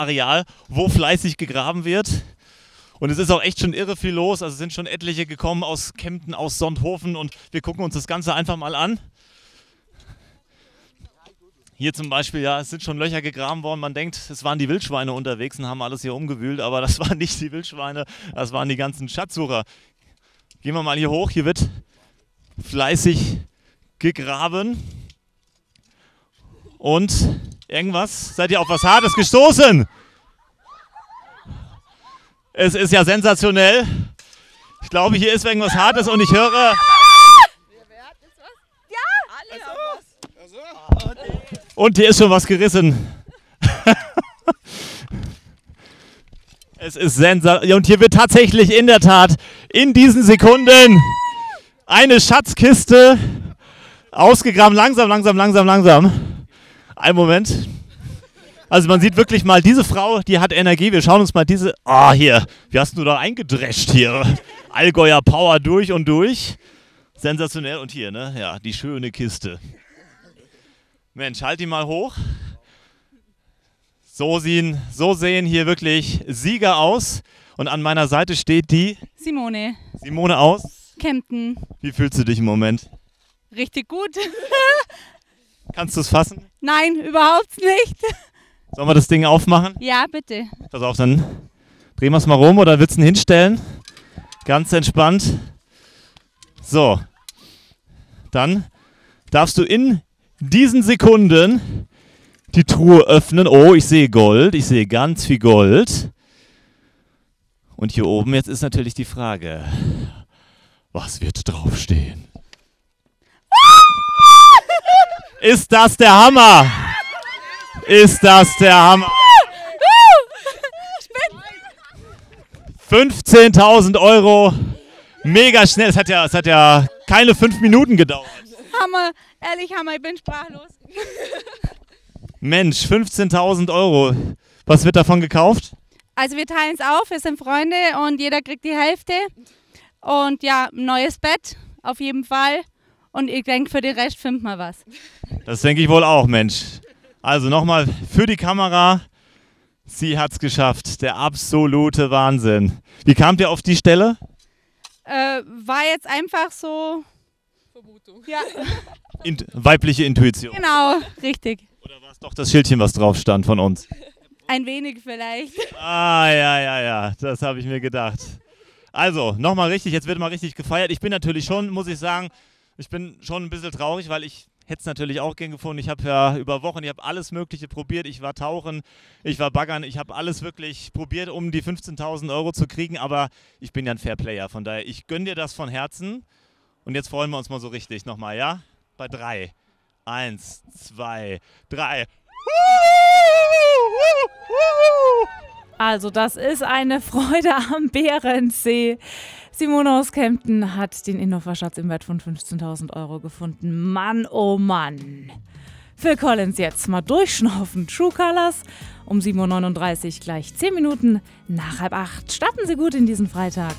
Areal, wo fleißig gegraben wird. Und es ist auch echt schon irre viel los. Also sind schon etliche gekommen aus Kempten, aus Sonthofen und wir gucken uns das Ganze einfach mal an. Hier zum Beispiel, ja, es sind schon Löcher gegraben worden. Man denkt, es waren die Wildschweine unterwegs und haben alles hier umgewühlt, aber das waren nicht die Wildschweine, das waren die ganzen Schatzsucher. Gehen wir mal hier hoch. Hier wird fleißig gegraben. Und irgendwas? Seid ihr auf was Hartes gestoßen? Es ist ja sensationell. Ich glaube, hier ist irgendwas Hartes und ich höre. Und hier ist schon was gerissen. es ist sensationell. Und hier wird tatsächlich in der Tat in diesen Sekunden eine Schatzkiste ausgegraben. Langsam, langsam, langsam, langsam. Ein Moment. Also man sieht wirklich mal, diese Frau, die hat Energie. Wir schauen uns mal diese... Ah, oh, hier. Wie hast du da eingedrescht hier? Allgäuer Power durch und durch. Sensationell. Und hier, ne? Ja, die schöne Kiste. Mensch, halt die mal hoch. So sehen, so sehen hier wirklich Sieger aus. Und an meiner Seite steht die Simone. Simone aus Kempten. Wie fühlst du dich im Moment? Richtig gut. Kannst du es fassen? Nein, überhaupt nicht. Sollen wir das Ding aufmachen? Ja, bitte. Pass auf, dann drehen wir es mal rum oder willst du ihn hinstellen? Ganz entspannt. So. Dann darfst du in diesen Sekunden die Truhe öffnen. Oh, ich sehe Gold. Ich sehe ganz viel Gold. Und hier oben jetzt ist natürlich die Frage, was wird draufstehen? Ist das der Hammer? Ist das der Hammer? 15.000 Euro. Mega schnell. Es hat, ja, es hat ja keine fünf Minuten gedauert. Hammer. Ehrlich, Hammer. Ich bin sprachlos. Mensch, 15.000 Euro. Was wird davon gekauft? Also wir teilen es auf. Wir sind Freunde und jeder kriegt die Hälfte. Und ja, ein neues Bett auf jeden Fall. Und ich denke, für den Rest findet man was. Das denke ich wohl auch, Mensch. Also nochmal für die Kamera. Sie hat es geschafft. Der absolute Wahnsinn. Wie kamt ihr auf die Stelle? Äh, war jetzt einfach so. Vermutung. Ja. In weibliche Intuition. Genau, richtig. Oder war es doch das Schildchen, was drauf stand von uns? Ein wenig vielleicht. Ah, ja, ja, ja. Das habe ich mir gedacht. Also, nochmal richtig. Jetzt wird mal richtig gefeiert. Ich bin natürlich schon, muss ich sagen, ich bin schon ein bisschen traurig, weil ich hätte es natürlich auch gern gefunden. Ich habe ja über Wochen, ich habe alles Mögliche probiert. Ich war tauchen, ich war baggern, ich habe alles wirklich probiert, um die 15.000 Euro zu kriegen. Aber ich bin ja ein Fairplayer, von daher, ich gönne dir das von Herzen. Und jetzt freuen wir uns mal so richtig nochmal, ja? Bei drei. Eins, zwei, drei. Also das ist eine Freude am Bärensee. Simone aus Kempten hat den Innova-Schatz im Wert von 15.000 Euro gefunden. Mann, oh Mann. Phil Collins jetzt mal durchschnaufen. True Colors um 7.39 Uhr gleich 10 Minuten nach halb acht. Starten Sie gut in diesen Freitag.